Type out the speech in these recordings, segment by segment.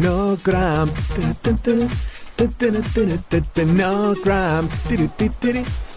No gram. No gram.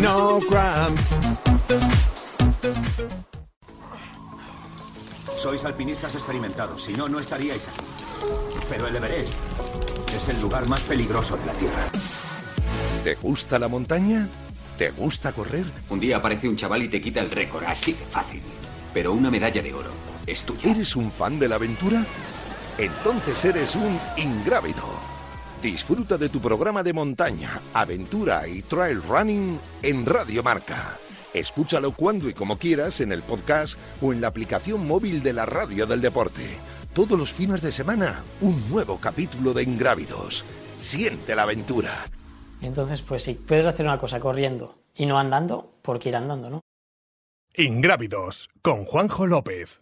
No cramp. Sois alpinistas experimentados, si no, no estaríais aquí. Pero el Everest es el lugar más peligroso de la Tierra. ¿Te gusta la montaña? ¿Te gusta correr? Un día aparece un chaval y te quita el récord, así de fácil. Pero una medalla de oro es tuya. ¿Eres un fan de la aventura? Entonces eres un ingrávido. Disfruta de tu programa de montaña, aventura y trail running en Radio Marca. Escúchalo cuando y como quieras en el podcast o en la aplicación móvil de la Radio del Deporte. Todos los fines de semana, un nuevo capítulo de Ingrávidos. Siente la aventura. Entonces, pues si puedes hacer una cosa corriendo y no andando, ¿por qué ir andando, no? Ingrávidos con Juanjo López.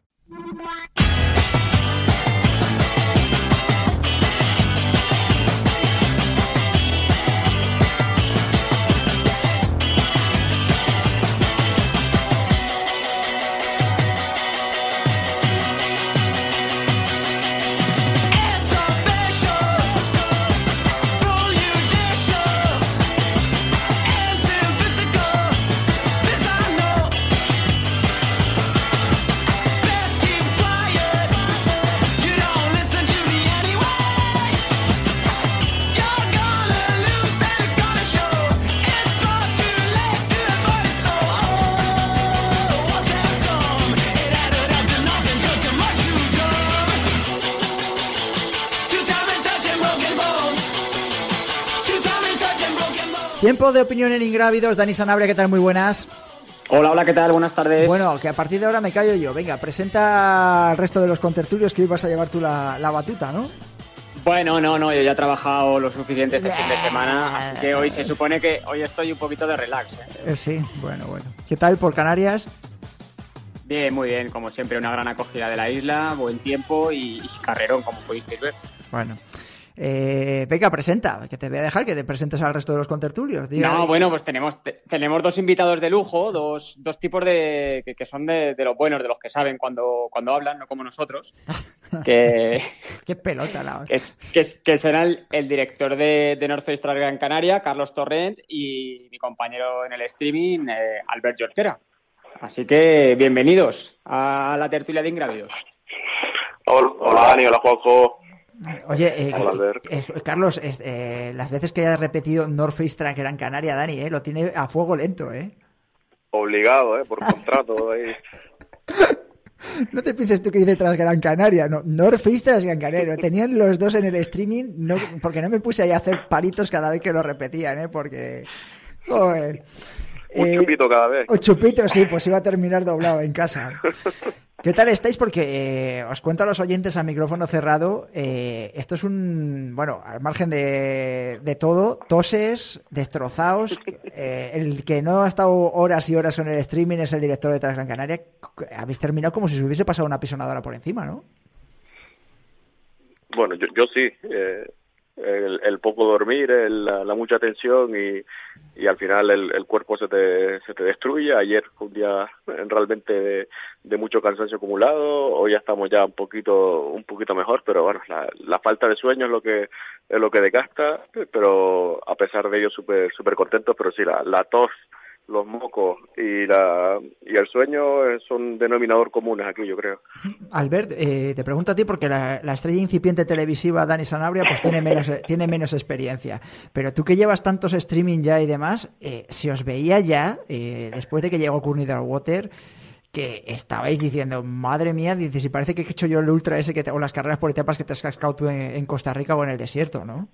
De opinión en Ingrávidos. Dani Sanabria, ¿qué tal? Muy buenas. Hola, hola, ¿qué tal? Buenas tardes. Bueno, que a partir de ahora me callo yo. Venga, presenta al resto de los contertulios que hoy vas a llevar tú la, la batuta, ¿no? Bueno, no, no, yo ya he trabajado lo suficiente este fin de semana, así que hoy se supone que hoy estoy un poquito de relax. ¿eh? Eh, sí, bueno, bueno. ¿Qué tal por Canarias? Bien, muy bien, como siempre, una gran acogida de la isla, buen tiempo y, y carrerón, como pudisteis ver. Bueno. Eh, venga, presenta, que te voy a dejar que te presentes al resto de los contertulios. Diga- No, bueno, pues tenemos, te- tenemos dos invitados de lujo, dos, dos tipos de que, que son de, de los buenos, de los que saben cuando, cuando hablan, no como nosotros, que, Qué pelota la que, es- que, es- que será el, el director de, de North Face Trail Gran Canaria, Carlos Torrent, y mi compañero en el streaming, eh, Albert Jorquera. Así que bienvenidos a la tertulia de Ingrávidos. Hola, hola Dani, hola Juanjo. Oye, eh, Hola, Albert. eh, Carlos, eh, las veces que hayas repetido North Face Track Gran Canaria, Dani, eh, lo tiene a fuego lento, ¿eh? Obligado, ¿eh? Por contrato. ahí. No te pienses tú que dice tras Gran Canaria, no, North Face tras Gran Canaria. Lo tenían los dos en el streaming, no, porque no me puse ahí a hacer palitos cada vez que lo repetían, ¿eh? Porque, joder. Un Eh, chupito cada vez. O chupito, sí, pues iba a terminar doblado en casa. ¿Qué tal estáis? Porque eh, os cuento a los oyentes a micrófono cerrado, eh, esto es un, bueno, al margen de, de todo, toses, destrozados, eh, el que no ha estado horas y horas en el streaming es el director de Transgran Canaria, habéis terminado como si se hubiese pasado una pisonadora por encima, ¿no? Bueno, yo, yo sí. El, el poco dormir, el- la, la mucha tensión y, y al final el, el cuerpo se te, se te destruye. Ayer fue un día realmente de, de mucho cansancio acumulado. Hoy ya estamos ya un poquito un poquito mejor, pero bueno, la, la falta de sueño es lo que es lo que desgasta. Pero a pesar de ello, súper súper contentos. Pero sí, la, la tos, los mocos y la y el sueño eh, son denominador comunes aquí, yo creo. Albert, eh, te pregunto a ti porque la, la estrella incipiente televisiva Dani Sanabria pues tiene menos, tiene menos experiencia. Pero tú que llevas tantos streaming ya y demás, eh, si os veía ya, eh, después de que llegó Courtney Water, que estabais diciendo, madre mía, dices, si parece que he hecho yo el ultra ese que te- o las carreras por etapas que te has cascado tú en, en Costa Rica o en el desierto, ¿no?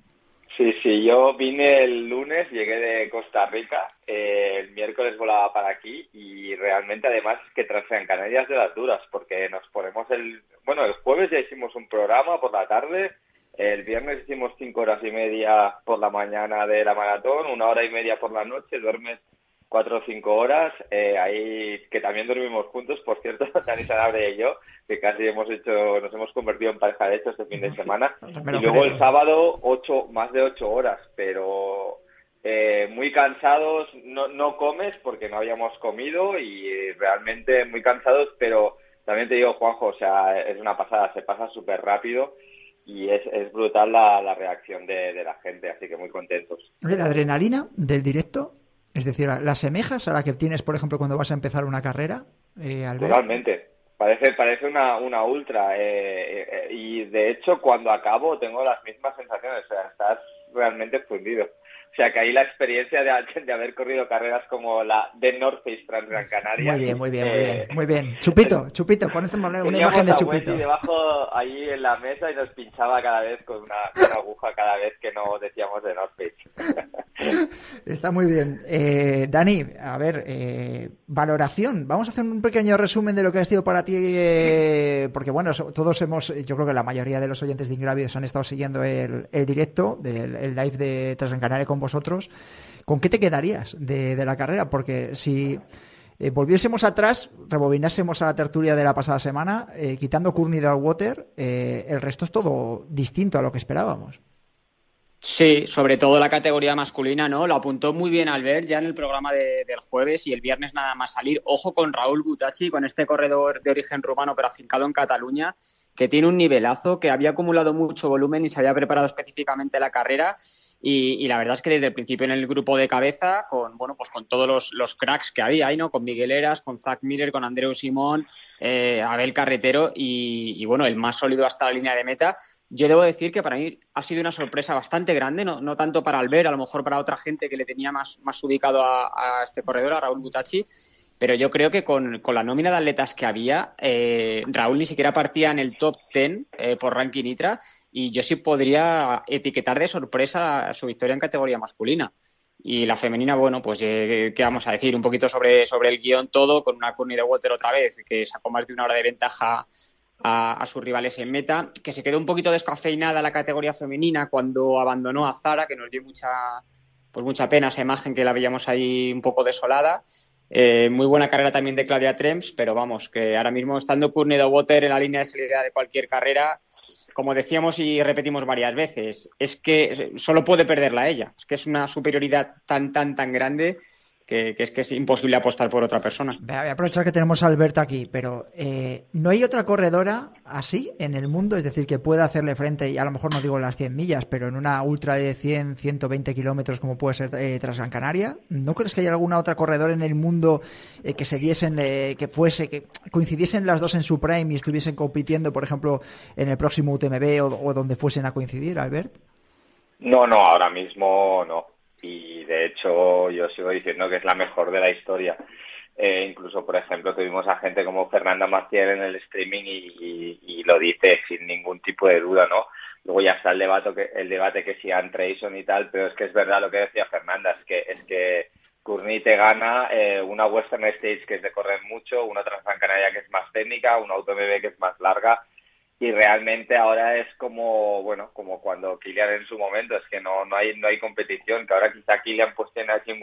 Sí, sí, yo vine el lunes, llegué de Costa Rica, eh, el miércoles volaba para aquí y realmente además que Transgran Canarias de las duras, porque nos ponemos el, bueno, el jueves ya hicimos un programa por la tarde, el viernes hicimos cinco horas y media por la mañana de la maratón, una hora y media por la noche, duermes cuatro o cinco horas, eh, ahí que también dormimos juntos, por cierto, Dani Sanabria y yo, que casi hemos hecho, nos hemos convertido en pareja de hecho este fin de semana, y luego el sábado ocho, más de ocho horas, pero eh, muy cansados, no, no comes porque no habíamos comido y realmente muy cansados, pero también te digo, Juanjo, o sea, es una pasada, se pasa súper rápido y es, es brutal la, la reacción de, de, la gente, así que muy contentos. ¿La adrenalina del directo? Es decir, ¿la asemejas a la que tienes, por ejemplo, cuando vas a empezar una carrera, eh? Totalmente. Parece, parece una, una ultra. Eh, eh, y de hecho, cuando acabo, tengo las mismas sensaciones. O sea, estás realmente fundido. O sea, que ahí la experiencia de, de haber corrido carreras como la de North Face Transgran Canaria. Muy bien, muy bien, muy bien. Muy bien. Chupito, Chupito, pones una, una imagen de Chupito. Y debajo ahí en la mesa y nos pinchaba cada vez con una, una aguja cada vez que no decíamos de North Face. Está muy bien. Eh, Dani, a ver, eh, valoración. Vamos a hacer un pequeño resumen de lo que ha sido para ti, eh, porque bueno, todos hemos, yo creo que la mayoría de los oyentes de Ingrávidos han estado siguiendo el, el directo, del el live de Transgran Canaria con vosotros, ¿con qué te quedarías de, la carrera? Porque si eh, volviésemos atrás, rebobinásemos a la tertulia de la pasada semana, eh, quitando Courtney Water, eh, el resto es todo distinto a lo que esperábamos. Sí, sobre todo la categoría masculina, ¿no? Lo apuntó muy bien Albert ya en el programa de, del jueves y el viernes nada más salir. Ojo con Raúl Butachi, con este corredor de origen rumano pero afincado en Cataluña, que tiene un nivelazo, que había acumulado mucho volumen y se había preparado específicamente la carrera y, y, la verdad es que desde el principio en el grupo de cabeza, con bueno, pues con todos los, los cracks que había ahí, ¿no? Con Miguel Eras, con Zach Miller, con Andreu Simón, eh, Abel Carretero y, bueno, el más sólido hasta la línea de meta. Yo debo decir que para mí ha sido una sorpresa bastante grande, no, no tanto para Albert, a lo mejor para otra gente que le tenía más, más ubicado a, a este corredor, a Raúl Butachi, pero yo creo que con, con, la nómina de atletas que había, eh, Raúl ni siquiera partía en el top 10 eh, por ranking ITRA y yo sí podría etiquetar de sorpresa su victoria en categoría masculina. Y la femenina, bueno, pues eh, qué vamos a decir, un poquito sobre, sobre el guion todo, con una Courtney de Walter otra vez, que sacó más de una hora de ventaja a, sus rivales en meta, que se quedó un poquito descafeinada la categoría femenina cuando abandonó a Zara, que nos dio mucha, pues mucha pena esa imagen que la veíamos ahí un poco desolada. Eh, muy buena carrera también de Claudia Trems, pero vamos, que ahora mismo estando Courtney Water en la línea de salida de cualquier carrera, como decíamos y repetimos varias veces, es que solo puede perderla ella. Es que es una superioridad tan, tan, tan grande que, que, es que es imposible apostar por otra persona. Voy a aprovechar que tenemos a Alberto aquí, pero eh, ¿no hay otra corredora así en el mundo? Es decir, que pueda hacerle frente, y a lo mejor no digo las 100 millas, pero en una ultra de 100, 120 kilómetros como puede ser eh, tras Gran Canaria. ¿No crees que hay alguna otra corredora en el mundo eh, que se diesen, eh, que fuese, que coincidiesen las dos en su prime y estuviesen compitiendo, por ejemplo, en el próximo UTMB o, o donde fuesen a coincidir, Albert? No, no, ahora mismo no y de hecho yo sigo diciendo que es la mejor de la historia. Eh, incluso, por ejemplo, tuvimos a gente como Fernanda Maciel en el streaming y, lo dice sin ningún tipo de duda, ¿no? Luego ya está el debate que, el debate que si y tal, pero es que es verdad lo que decía Fernanda, es que es que Courtney te gana eh, una Western Stage que es de correr mucho, una Transgran Canaria que es más técnica, una AutoMB que es más larga, y realmente ahora es como bueno como cuando Kilian en su momento es que no no hay no hay competición que ahora quizá Kilian pues tiene a Jim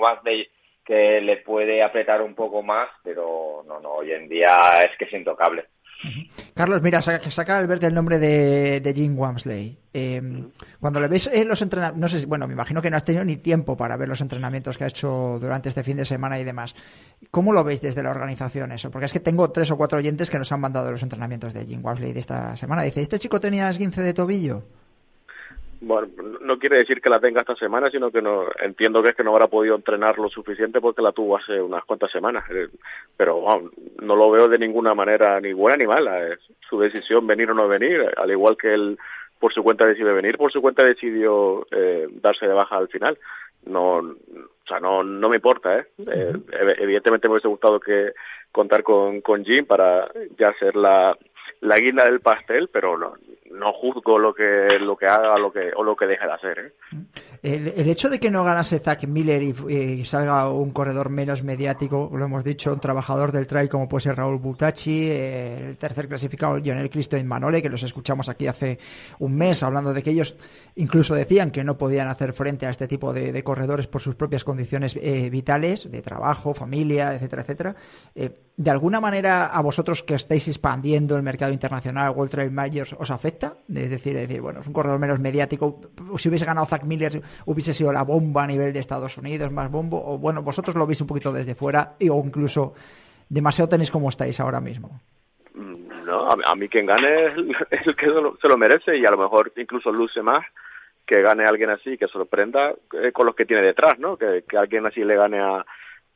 que le puede apretar un poco más pero no no hoy en día es que es intocable. Carlos, mira, saca, al el nombre de, de Jim Wamsley. -huh. Cuando le ves eh, los entrenamientos, no sé si, bueno, me imagino que no has tenido ni tiempo para ver los entrenamientos que ha hecho durante este fin de semana y demás. ¿Cómo lo veis desde la organización eso? Porque es que tengo tres o cuatro oyentes que nos han mandado los entrenamientos de Jim Wamsley de esta semana. Dice, ¿este chico tenía esguince de tobillo? Bueno, no quiere decir que la tenga esta semana, sino que no entiendo que es que no habrá podido entrenar lo suficiente porque la tuvo hace unas cuantas semanas. Pero wow, no lo veo de ninguna manera ni buena ni mala. Es su decisión venir o no venir, al igual que él por su cuenta decide venir, por su cuenta decidió eh, darse de baja al final. No, o sea, no, no me importa, ¿eh? eh evidentemente me hubiese gustado que contar con, con Jim para ya ser la, la guinda del pastel, pero no, no juzgo lo que lo que haga lo que o lo que deje de hacer ¿eh? El, hecho de que no ganase Zach Miller y, salga un corredor menos mediático, lo hemos dicho, un trabajador del trail como puede ser Raúl Butachi, eh, el tercer clasificado Lionel Cristo Manole, que los escuchamos aquí hace un mes hablando de que ellos incluso decían que no podían hacer frente a este tipo de, corredores por sus propias condiciones eh, vitales, de trabajo, familia, etcétera, etcétera. ¿De alguna manera a vosotros que estáis expandiendo el mercado internacional, World Trail Majors, os afecta? Es decir, decir, bueno, es un corredor menos mediático. Si hubiese ganado Zach Miller, hubiese sido la bomba a nivel de Estados Unidos, más bombo. O bueno, vosotros lo veis un poquito desde fuera, o incluso demasiado tenéis como estáis ahora mismo. Mm, no, a, mí quien gane es el, que se lo merece y a lo mejor incluso luce más que gane alguien así, que sorprenda eh, con los que tiene detrás, ¿no? Que, alguien así le gane a,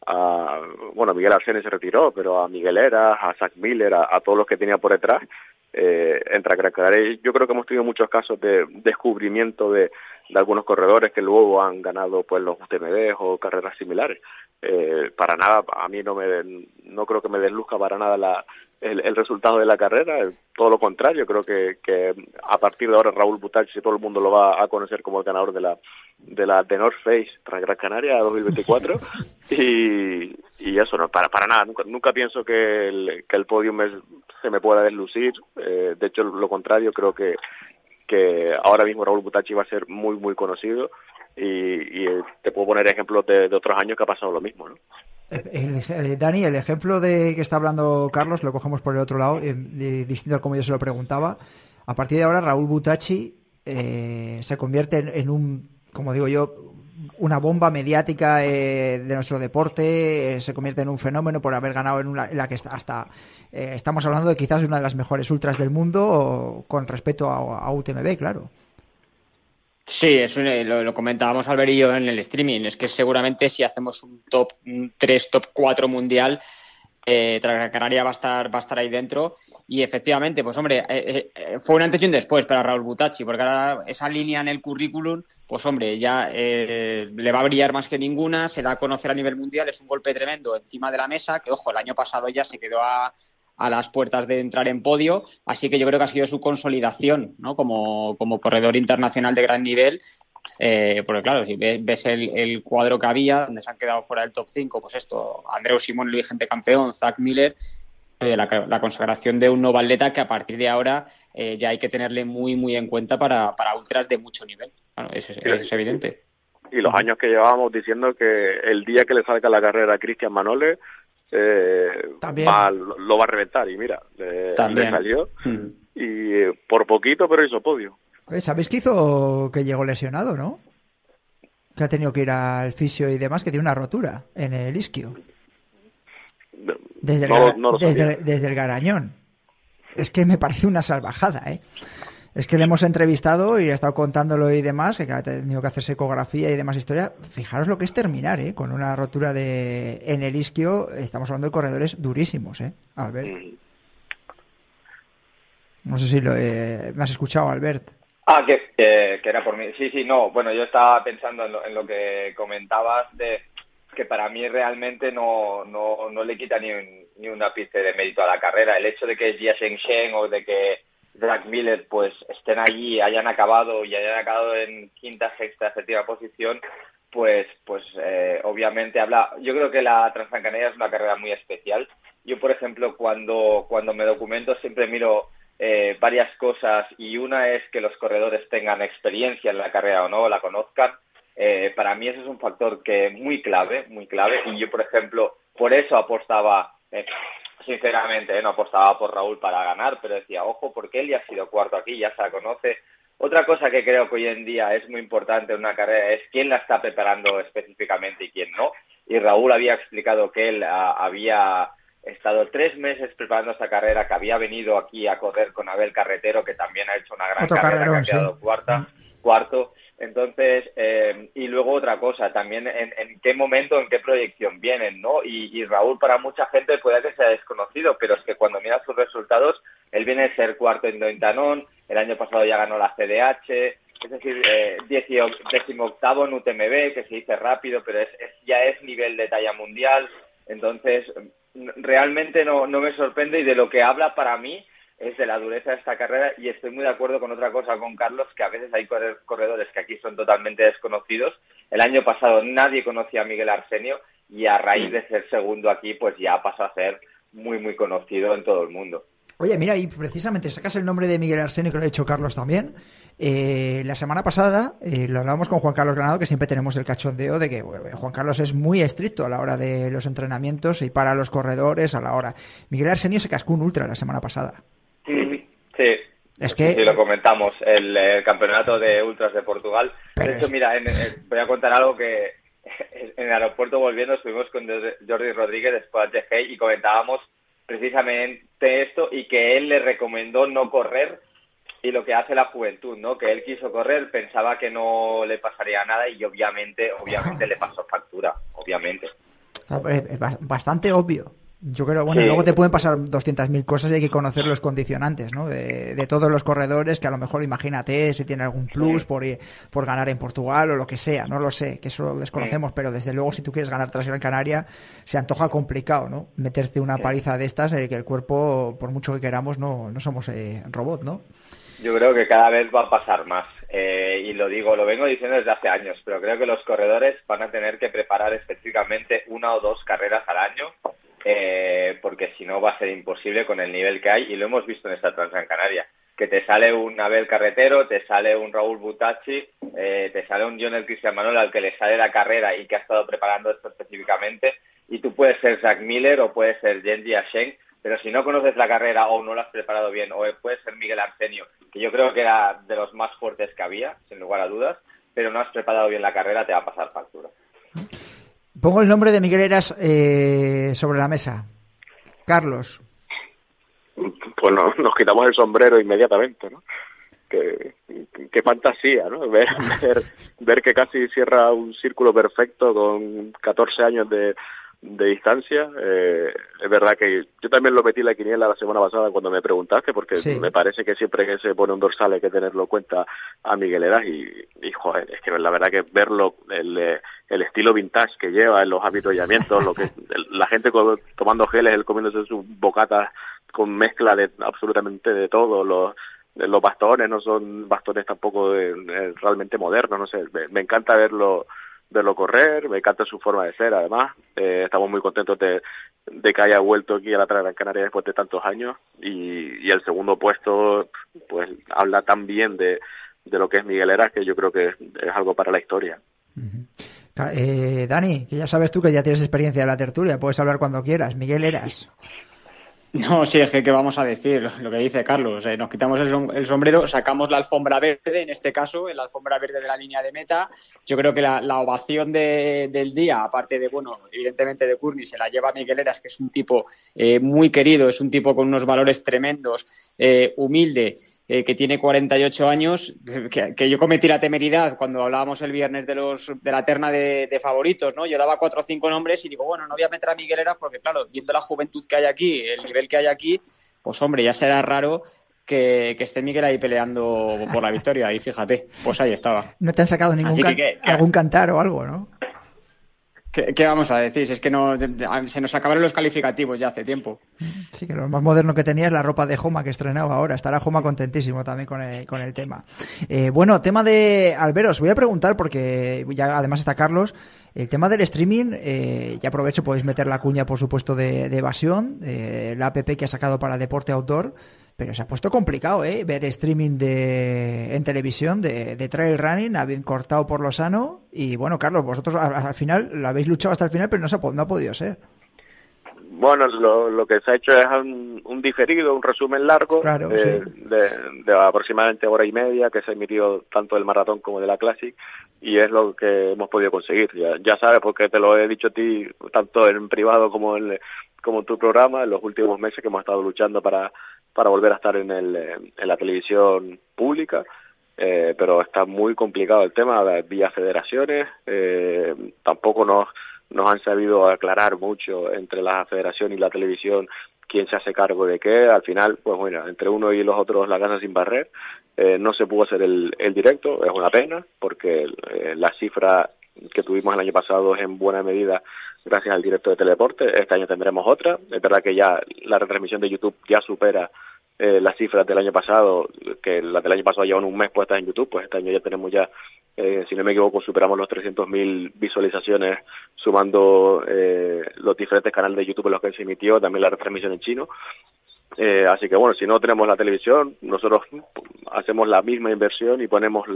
a bueno, Miguel Arsene se retiró, pero a Miguel Era, a Zach Miller, a, todos los que tenía por detrás, eh, entra a Yo creo que hemos tenido muchos casos de descubrimiento de, de algunos corredores que luego han ganado pues los UTMB o carreras similares. Eh, para nada, a mí no me no creo que me desluzca para nada la, el, resultado de la carrera, todo lo contrario, creo que, que a partir de ahora Raúl Butachi todo el mundo lo va a conocer como el ganador de la de la de North Face tras Gran Canaria 2024 y, y eso no para para nada nunca nunca pienso que el, que el podium se me pueda deslucir eh, de hecho lo contrario creo que que ahora mismo Raúl Butachi va a ser muy, muy conocido y, te puedo poner ejemplos de, otros años que ha pasado lo mismo, ¿no? Dani, el ejemplo de que está hablando Carlos lo cogemos por el otro lado, eh, distinto a como yo se lo preguntaba. A partir de ahora, Raúl Butachi eh, se convierte en, un, como digo yo, una bomba mediática eh, de nuestro deporte, eh, se convierte en un fenómeno por haber ganado en, una, la que hasta eh, estamos hablando de quizás una de las mejores ultras del mundo con respecto a, UTMB, claro. Sí, eso lo, comentábamos Albert y yo en el streaming, es que seguramente si hacemos un top 3, top 4 mundial, eh, Canaria va a estar va a estar ahí dentro y efectivamente pues hombre eh, eh, fue un antes y un después para Raúl Butachi porque ahora esa línea en el currículum pues hombre ya eh, le va a brillar más que ninguna se da a conocer a nivel mundial es un golpe tremendo encima de la mesa que ojo el año pasado ya se quedó a, a las puertas de entrar en podio así que yo creo que ha sido su consolidación ¿no? como, como corredor internacional de gran nivel eh, porque claro, si ves el, cuadro que había, donde se han quedado fuera del top 5, pues esto, Andreu Simón, vigente campeón, Zach Miller, eh, la, consagración de un nuevo atleta que a partir de ahora eh, ya hay que tenerle muy, muy en cuenta para, para ultras de mucho nivel. es, evidente. Y los años que llevábamos diciendo que el día que le salga la carrera a Cristian Manole, va, lo va a reventar. Y mira, le, salió. Y por poquito, pero hizo podio. ¿Sabéis que hizo que llegó lesionado, no? Que ha tenido que ir al fisio y demás, que tiene una rotura en el isquio. Desde el, desde, el garañón. Es que me parece una salvajada, ¿eh? Es que le hemos entrevistado y ha estado contándolo y demás, que ha tenido que hacerse ecografía y demás historia. Fijaros lo que es terminar, ¿eh? Con una rotura de en el isquio, estamos hablando de corredores durísimos, ¿eh? Albert. Mm. No sé si lo me has escuchado, Albert. Ah, que, que, era por mí. Sí, sí, no. Bueno, yo estaba pensando en lo, que comentabas de que para mí realmente no, no, no le quita ni, un, ni una pizca de mérito a la carrera. El hecho de que Jia Shen o de que Drag Miller pues estén allí, hayan acabado y hayan acabado en quinta, sexta, séptima posición, pues, pues eh, obviamente habla. Yo creo que la Transcancaneria es una carrera muy especial. Yo, por ejemplo, cuando, cuando me documento siempre miro eh, varias cosas y una es que los corredores tengan experiencia en la carrera o no, la conozcan. Eh, para mí eso es un factor que muy clave, muy clave. Y yo, por ejemplo, por eso apostaba, eh, sinceramente, no apostaba por Raúl para ganar, pero decía, ojo, porque él ya ha sido cuarto aquí, ya se la conoce. Otra cosa que creo que hoy en día es muy importante en una carrera es quién la está preparando específicamente y quién no. Y Raúl había explicado que él ah, había He estado tres meses preparando esta carrera, que había venido aquí a correr con Abel Carretero, que también ha hecho una gran carrera, que ha quedado cuarta, cuarto. Entonces, eh, y luego otra cosa, también en, qué momento, en qué proyección vienen, ¿no? Y, Raúl para mucha gente puede que sea desconocido, pero es que cuando mira sus resultados, él viene a ser cuarto en Dointanón, el año pasado ya ganó la CDH, es decir, eh, decimoctavo en UTMB, que se dice rápido, pero es, ya es nivel de talla mundial. Entonces, realmente no, no me sorprende y de lo que habla para mí es de la dureza de esta carrera y estoy muy de acuerdo con otra cosa con Carlos, que a veces hay corredores que aquí son totalmente desconocidos. El año pasado nadie conocía a Miguel Arsenio y a raíz de ser segundo aquí, pues ya pasó a ser muy, muy conocido en todo el mundo. Oye, mira, y precisamente sacas el nombre de Miguel Arsenio, que lo ha dicho Carlos también. Eh, la semana pasada eh, lo hablábamos con Juan Carlos Granado, que siempre tenemos el cachondeo de que Juan Carlos es muy estricto a la hora de los entrenamientos y para los corredores a la hora. Miguel Arsenio se cascó un ultra la semana pasada. Sí. Es que... Sí, lo comentamos, el, campeonato de ultras de Portugal. de hecho, mira, voy a contar algo que en el aeropuerto volviendo estuvimos con Jordi Rodríguez después de y comentábamos precisamente esto y que él le recomendó no correr y lo que hace la juventud, ¿no? Que él quiso correr, pensaba que no le pasaría nada y obviamente, obviamente le pasó factura, obviamente. Bastante obvio. Yo creo, bueno, luego te pueden pasar 200.000 cosas y hay que conocer los condicionantes, ¿no? De, todos los corredores, que a lo mejor imagínate si tiene algún plus por, por ganar en Portugal o lo que sea, no lo sé, que eso lo desconocemos, pero desde luego si tú quieres ganar tras Gran Canaria, se antoja complicado, ¿no? Meterte una paliza de estas, de que el cuerpo, por mucho que queramos, no, no somos eh, robot, ¿no? Yo creo que cada vez va a pasar más. Eh, y lo digo, lo vengo diciendo desde hace años, pero creo que los corredores van a tener que preparar específicamente una o dos carreras al año eh, porque si no va a ser imposible con el nivel que hay y lo hemos visto en esta Transgran Canaria que te sale un Abel Carretero, te sale un Raúl Butacci, eh, te sale un Lionel Cristian Manuel al que le sale la carrera y que ha estado preparando esto específicamente y tú puedes ser Zach Miller o puedes ser Genji Ashen, pero si no conoces la carrera o no lo has preparado bien o puedes ser Miguel Arsenio, que yo creo que era de los más fuertes que había, sin lugar a dudas, pero no has preparado bien la carrera, te va a pasar factura. Pongo el nombre de Miguel Eras eh, sobre la mesa. Carlos. Pues nos quitamos el sombrero inmediatamente, ¿no? Qué, fantasía, ¿no? Ver, ver, ver que casi cierra un círculo perfecto con 14 años de, de distancia. Eh, es verdad que yo también lo metí la quiniela la semana pasada cuando me preguntaste, porque me parece que siempre que se pone un dorsal hay que tenerlo en cuenta a Miguel Eras y, y joder, es que la verdad que verlo, el, el estilo vintage que lleva en los habituallamientos, lo que la gente tomando geles, él comiéndose sus bocatas con mezcla de absolutamente de todo, los los bastones no son bastones tampoco realmente modernos, no sé, me encanta verlo verlo correr, me encanta su forma de ser además, eh, estamos muy contentos de, de, que haya vuelto aquí a la Gran Canaria después de tantos años y, y el segundo puesto pues habla también de, de lo que es Miguel Eras, que yo creo que es, algo para la historia. Eh, Dani, que ya sabes tú que ya tienes experiencia de la tertulia, puedes hablar cuando quieras. Miguel Eras. No, sí, es que ¿qué vamos a decir? Lo que dice Carlos, eh, nos quitamos el, sombrero, sacamos la alfombra verde, en este caso, la alfombra verde de la línea de meta. Yo creo que la, ovación del día, aparte de, bueno, evidentemente de Courtney, se la lleva Miguel Eras, que es un tipo eh, muy querido, es un tipo con unos valores tremendos, eh, humilde eh, que tiene 48 años, que, yo cometí la temeridad cuando hablábamos el viernes de los de la terna de, favoritos, ¿no? Yo daba cuatro o cinco nombres y digo, bueno, no voy a meter a Miguel Eras porque, claro, viendo la juventud que hay aquí, el nivel que hay aquí, pues hombre, ya será raro que, esté Miguel ahí peleando por la victoria. Y fíjate, pues ahí estaba. No te han sacado ningún algún cantar o algo, ¿no? ¿Qué, vamos a decir? Es que no, se nos acabaron los calificativos ya hace tiempo. Sí, que lo más moderno que tenía es la ropa de Joma que estrenaba ahora. Estará Joma contentísimo también con el, con el tema. Eh, bueno, tema de Alberos. Voy a preguntar porque ya además está Carlos. El tema del streaming, eh, ya aprovecho, podéis meter la cuña, por supuesto, de, de Evasión, la app que ha sacado para Deporte Outdoor. Pero se ha puesto complicado, ¿eh? Ver streaming de, en televisión de, de trail running, habéis cortado por lo sano. Y bueno, Carlos, vosotros al, final lo habéis luchado hasta el final, pero no, se ha, no ha podido ser. Bueno, lo, lo, que se ha hecho es un, diferido, un resumen largo de, de, aproximadamente hora y media que se ha emitido tanto del maratón como de la Classic y es lo que hemos podido conseguir. Ya, ya sabes, porque te lo he dicho a ti tanto en privado como en, como en tu programa, en los últimos meses que hemos estado luchando para para volver a estar en, el, en la televisión pública. Eh, pero está muy complicado el tema vía federaciones. Eh, tampoco nos, nos han sabido aclarar mucho entre la federación y la televisión quién se hace cargo de qué. Al final, pues bueno, entre uno y los otros la casa sin barrer. Eh, no se pudo hacer el, el directo, es una pena, porque la cifra que tuvimos el año pasado es en buena medida gracias al directo de Teleporte. Este año tendremos otra. Es verdad que ya la retransmisión de YouTube ya supera eh, las cifras del año pasado, que las del año pasado llevan un mes puestas en YouTube, pues este año ya tenemos ya, eh, si no me equivoco, superamos los 300.000 visualizaciones sumando eh, los diferentes canales de YouTube en los que se emitió, también la retransmisión en chino. Eh, así que bueno, si no tenemos la televisión, nosotros hacemos la misma inversión y ponemos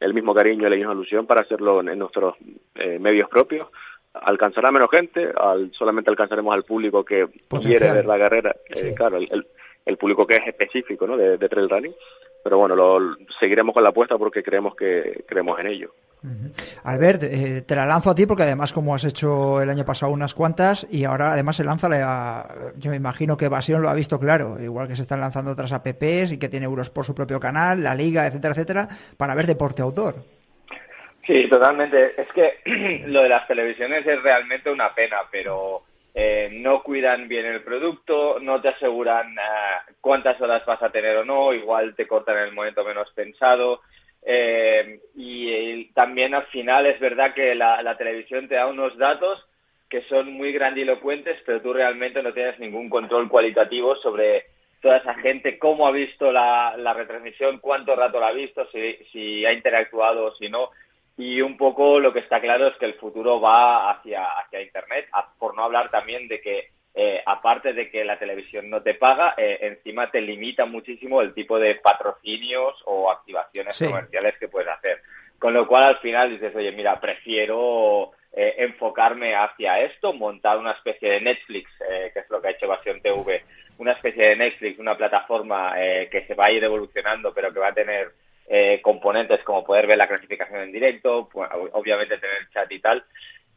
el mismo cariño y la misma ilusión para hacerlo en, nuestros eh, medios propios. Alcanzará menos gente, al, solamente alcanzaremos al público que quiere ver la carrera, eh, claro, el, el, público que es específico ¿no? de, de trail running, pero bueno, lo, seguiremos con la apuesta porque creemos que creemos en ello. Albert, eh, te la lanzo a ti porque además como has hecho el año pasado unas cuantas y ahora además se lanza, la, yo me imagino que Evasión lo ha visto claro, igual que se están lanzando otras apps y que tiene euros por su propio canal, la liga, etcétera, etcétera, para ver deporte autor. Sí, totalmente. Es que lo de las televisiones es realmente una pena, pero eh, no cuidan bien el producto, no te aseguran eh, cuántas horas vas a tener o no, igual te cortan en el momento menos pensado. Eh, y, también al final es verdad que la, televisión te da unos datos que son muy grandilocuentes, pero tú realmente no tienes ningún control cualitativo sobre toda esa gente, cómo ha visto la, retransmisión, cuánto rato la ha visto, si, si ha interactuado o si no. Y un poco lo que está claro es que el futuro va hacia, hacia Internet, por no hablar también de que eh, aparte de que la televisión no te paga, eh, encima te limita muchísimo el tipo de patrocinios o activaciones comerciales que puedes hacer. Con lo cual al final dices, oye, mira, prefiero eh, enfocarme hacia esto, montar una especie de Netflix, que es lo que ha hecho Evasión TV, una especie de Netflix, una plataforma que se va a ir evolucionando, pero que va a tener componentes como poder ver la clasificación en directo, pues, obviamente tener chat y tal,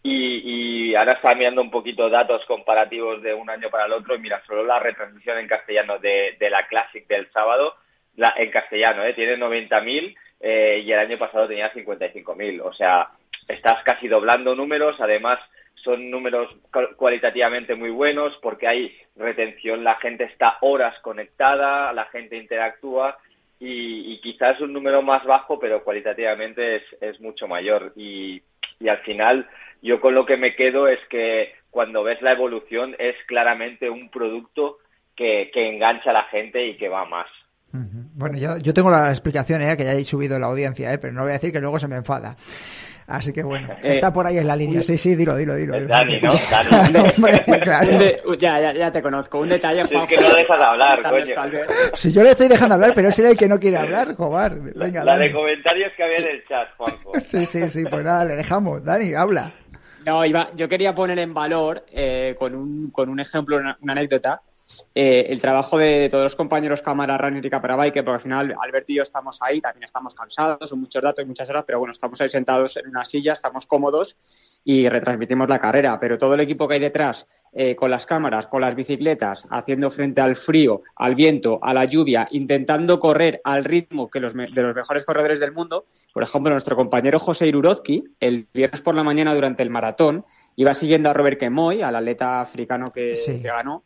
y, ahora está mirando un poquito datos comparativos de un año para el otro y mira, solo la retransmisión en castellano de, la Classic del sábado, la, en castellano, ¿eh? tiene 90.000 eh, y el año pasado tenía 55.000. O sea, estás casi doblando números, además son números cualitativamente muy buenos porque hay retención, la gente está horas conectada, la gente interactúa y, quizás un número más bajo, pero cualitativamente es, es mucho mayor. Y, y al final yo con lo que me quedo es que cuando ves la evolución es claramente un producto que, engancha a la gente y que va más. Bueno, yo, yo tengo la explicación, ¿eh? que ya he subido la audiencia, ¿eh? pero no voy a decir que luego se me enfada. Así que bueno, eh, está por ahí en la línea. Sí, sí, dilo, dilo, dilo. Dani, ¿no? Dani. ya, ya, ya te conozco. Un detalle, Juan. Es que no dejas de hablar, coño. Si yo le estoy dejando hablar, pero es el que no quiere hablar, Jobar. Venga, la, de comentarios que había en el chat, Juanjo. Sí, sí, sí, pues nada, le dejamos. Dani, habla. No, iba, yo quería poner en valor eh, con, un, con un ejemplo, una, anécdota, eh, el trabajo de, todos los compañeros cámara runner y bike, porque al final Alberto y yo estamos ahí, también estamos cansados, son muchos datos y muchas horas, pero bueno, estamos ahí sentados en una silla, estamos cómodos y retransmitimos la carrera, pero todo el equipo que hay detrás, eh, con las cámaras, con las bicicletas, haciendo frente al frío, al viento, a la lluvia, intentando correr al ritmo que los de los mejores corredores del mundo, por ejemplo, nuestro compañero José Irurozki, el viernes por la mañana durante el maratón, iba siguiendo a Robert Kemoy, al atleta africano que, ganó,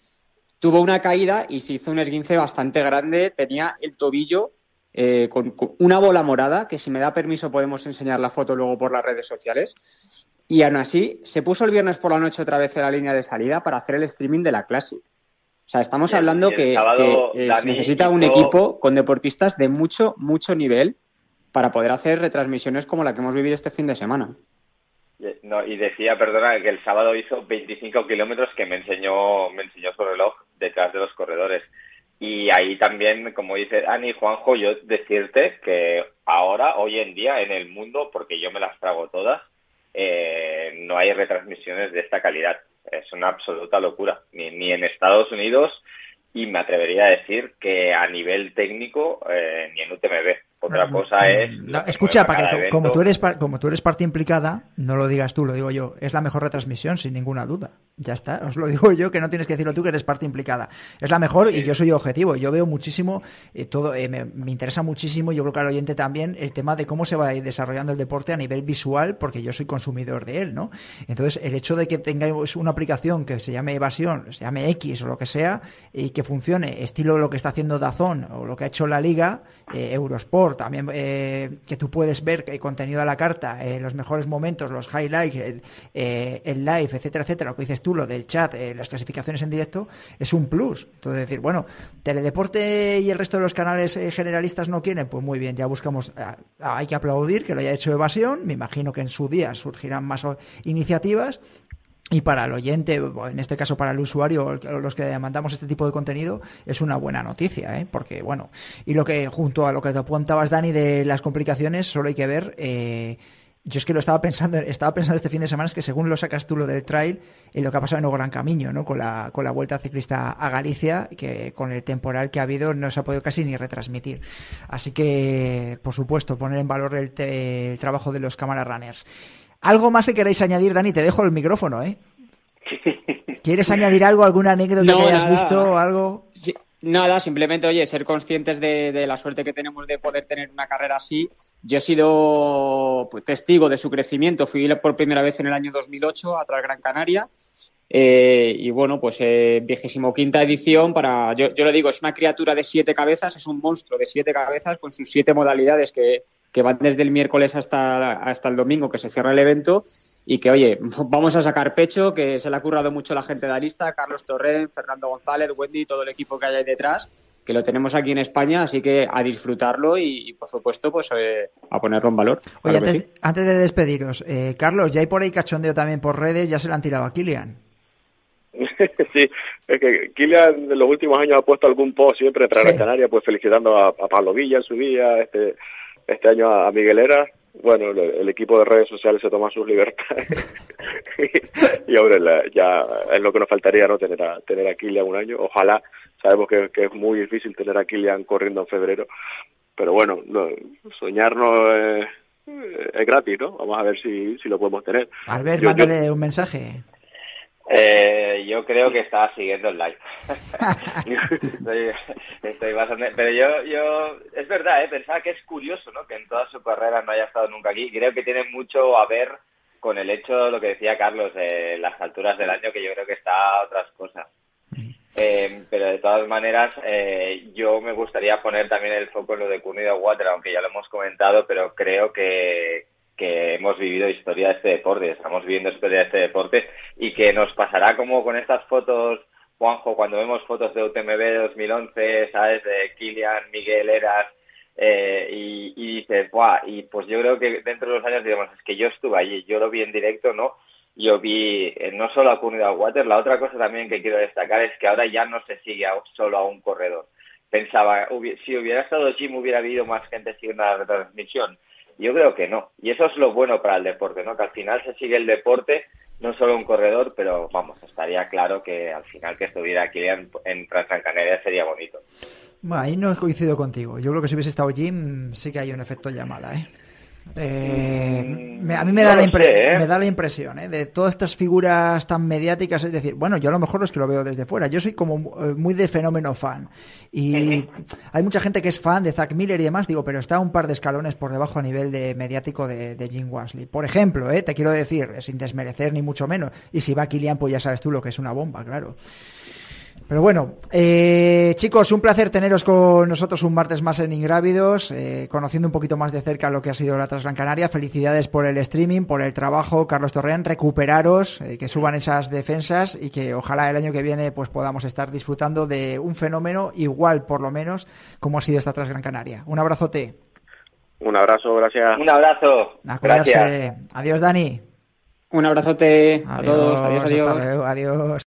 tuvo una caída y se hizo un esguince bastante grande, tenía el tobillo eh, con, una bola morada, que si me da permiso podemos enseñar la foto luego por las redes sociales. Y aún así, se puso el viernes por la noche otra vez en la línea de salida para hacer el streaming de la Classic. O sea, estamos hablando que, eh, necesita un equipo con deportistas de mucho, mucho nivel para poder hacer retransmisiones como la que hemos vivido este fin de semana. No, y decía, perdona, que el sábado hizo 25 kilómetros que me enseñó, me enseñó su reloj detrás de los corredores. Y ahí también, como dice Ani Juanjo, yo decirte que ahora, hoy en día, en el mundo, porque yo me las trago todas, eh, no hay retransmisiones de esta calidad. Es una absoluta locura. Ni, ni en Estados Unidos y me atrevería a decir que a nivel técnico eh, ni en UTMB. Otra cosa es. escucha, para que, como, tú eres, como tú eres parte implicada, no lo digas tú, lo digo yo. Es la mejor retransmisión, sin ninguna duda. Ya está, os lo digo yo, que no tienes que decirlo tú, que eres parte implicada. Es la mejor y yo soy objetivo. Yo veo muchísimo, eh, todo eh, me, interesa muchísimo, yo creo que al oyente también, el tema de cómo se va a ir desarrollando el deporte a nivel visual, porque yo soy consumidor de él, ¿no? Entonces, el hecho de que tengáis una aplicación que se llame Evasión, se llame X o lo que sea, y que funcione, estilo lo que está haciendo Dazón o lo que ha hecho la Liga, eh, Eurosport, también eh, que tú puedes ver el contenido de la carta, eh, los mejores momentos, los highlights, el, eh, el, live, etcétera, etcétera, lo que dices tú, lo del chat, las clasificaciones en directo, es un plus. Entonces, decir, bueno, Teledeporte y el resto de los canales generalistas no quieren, pues muy bien, ya buscamos, ah, hay que aplaudir que lo haya hecho Evasión, me imagino que en su día surgirán más iniciativas y para el oyente, en este caso para el usuario, los que demandamos este tipo de contenido, es una buena noticia, ¿eh? porque bueno, y lo que junto a lo que te apuntabas, Dani, de las complicaciones, solo hay que ver, eh, yo es que lo estaba pensando, estaba pensando este fin de semana, es que según lo sacas tú lo del trail, en lo que ha pasado en el Gran Camino, ¿no? Con la, con la vuelta ciclista a Galicia, que con el temporal que ha habido no se ha podido casi ni retransmitir. Así que, por supuesto, poner en valor el, el trabajo de los cámara runners. ¿Algo más que queráis añadir, Dani? Te dejo el micrófono, ¿eh? ¿Quieres añadir algo, alguna anécdota que hayas visto o algo? nada, simplemente, oye, ser conscientes de, la suerte que tenemos de poder tener una carrera así. Yo he sido pues, testigo de su crecimiento. Fui por primera vez en el año 2008 a Gran Canaria. Eh, y bueno, pues eh, vigésimo quinta edición para, yo, yo lo digo, es una criatura de siete cabezas, es un monstruo de siete cabezas con sus siete modalidades que, que van desde el miércoles hasta, hasta el domingo que se cierra el evento y que, oye, vamos a sacar pecho, que se le ha currado mucho la gente de Arista, Carlos Torren, Fernando González, Wendy, todo el equipo que hay ahí detrás, que lo tenemos aquí en España, así que a disfrutarlo y, por supuesto, pues eh, a ponerlo en valor. Oye, antes, de despediros, Carlos, ya hay por ahí cachondeo también por redes, ya se le han tirado a Kilian. sí, es que Kilian en los últimos años ha puesto algún post siempre para la Canaria, pues felicitando a, Pablo Villa en su día, este, este año a, Miguel Era. Bueno, el, equipo de redes sociales se toma sus libertades y, ahora ya es lo que nos faltaría, ¿no? Tener a, tener a Kilian un año. Ojalá, sabemos que, es muy difícil tener a Kilian corriendo en febrero, pero bueno, no, soñarnos es, es gratis, ¿no? Vamos a ver si, si lo podemos tener. Albert, mándale un mensaje. Eh, yo creo que estaba siguiendo el live. estoy, bastante... Pero yo, yo, es verdad, ¿eh? pensaba que es curioso, ¿no? Que en toda su carrera no haya estado nunca aquí. Creo que tiene mucho a ver con el hecho, lo que decía Carlos, de las alturas del año, que yo creo que está a otras cosas. Eh, pero de todas maneras, eh, yo me gustaría poner también el foco en lo de Cunido Water, aunque ya lo hemos comentado, pero creo que, que hemos vivido historia de este deporte, estamos viviendo historia de este deporte y que nos pasará como con estas fotos, Juanjo, cuando vemos fotos de UTMB de 2011, ¿sabes? De Kilian, Miguel Eras, eh, y, y dices, ¡buah! Y pues yo creo que dentro de los años digamos, es que yo estuve allí, yo lo vi en directo, ¿no? Yo vi eh, no solo a Comunidad Water, la otra cosa también que quiero destacar es que ahora ya no se sigue solo a un corredor. Pensaba, si hubiera estado Jim hubiera habido más gente siguiendo la retransmisión yo creo que no. Y eso es lo bueno para el deporte, ¿no? Que al final se sigue el deporte, no solo un corredor, pero vamos, estaría claro que al final que estuviera aquí en, en Canaria sería bonito. Ahí no coincido contigo. Yo creo que si hubiese estado Jim, sí que hay un efecto llamada, ¿eh? Eh, a mí me, da la ¿eh? me da la impresión ¿eh? de todas estas figuras tan mediáticas, es decir, bueno, yo a lo mejor es que lo veo desde fuera, yo soy como eh, muy de fenómeno fan y hay mucha gente que es fan de Zack Miller y demás, digo, pero está un par de escalones por debajo a nivel de mediático de, de Jim Wansley. Por ejemplo, te quiero decir, sin desmerecer ni mucho menos, y si va Kilian, pues ya sabes tú lo que es una bomba, claro. Pero bueno, eh, chicos, un placer teneros con nosotros un martes más en Ingrávidos, eh, conociendo un poquito más de cerca lo que ha sido la Transgran Canaria. Felicidades por el streaming, por el trabajo, Carlos Torreán. Recuperaros, eh, que suban esas defensas y que ojalá el año que viene pues podamos estar disfrutando de un fenómeno igual, por lo menos, como ha sido esta Transgran Canaria. Un abrazote. Un abrazo, gracias. Un abrazo. Gracias. Adiós, Dani. Un abrazote a todos. Adiós, adiós. adiós.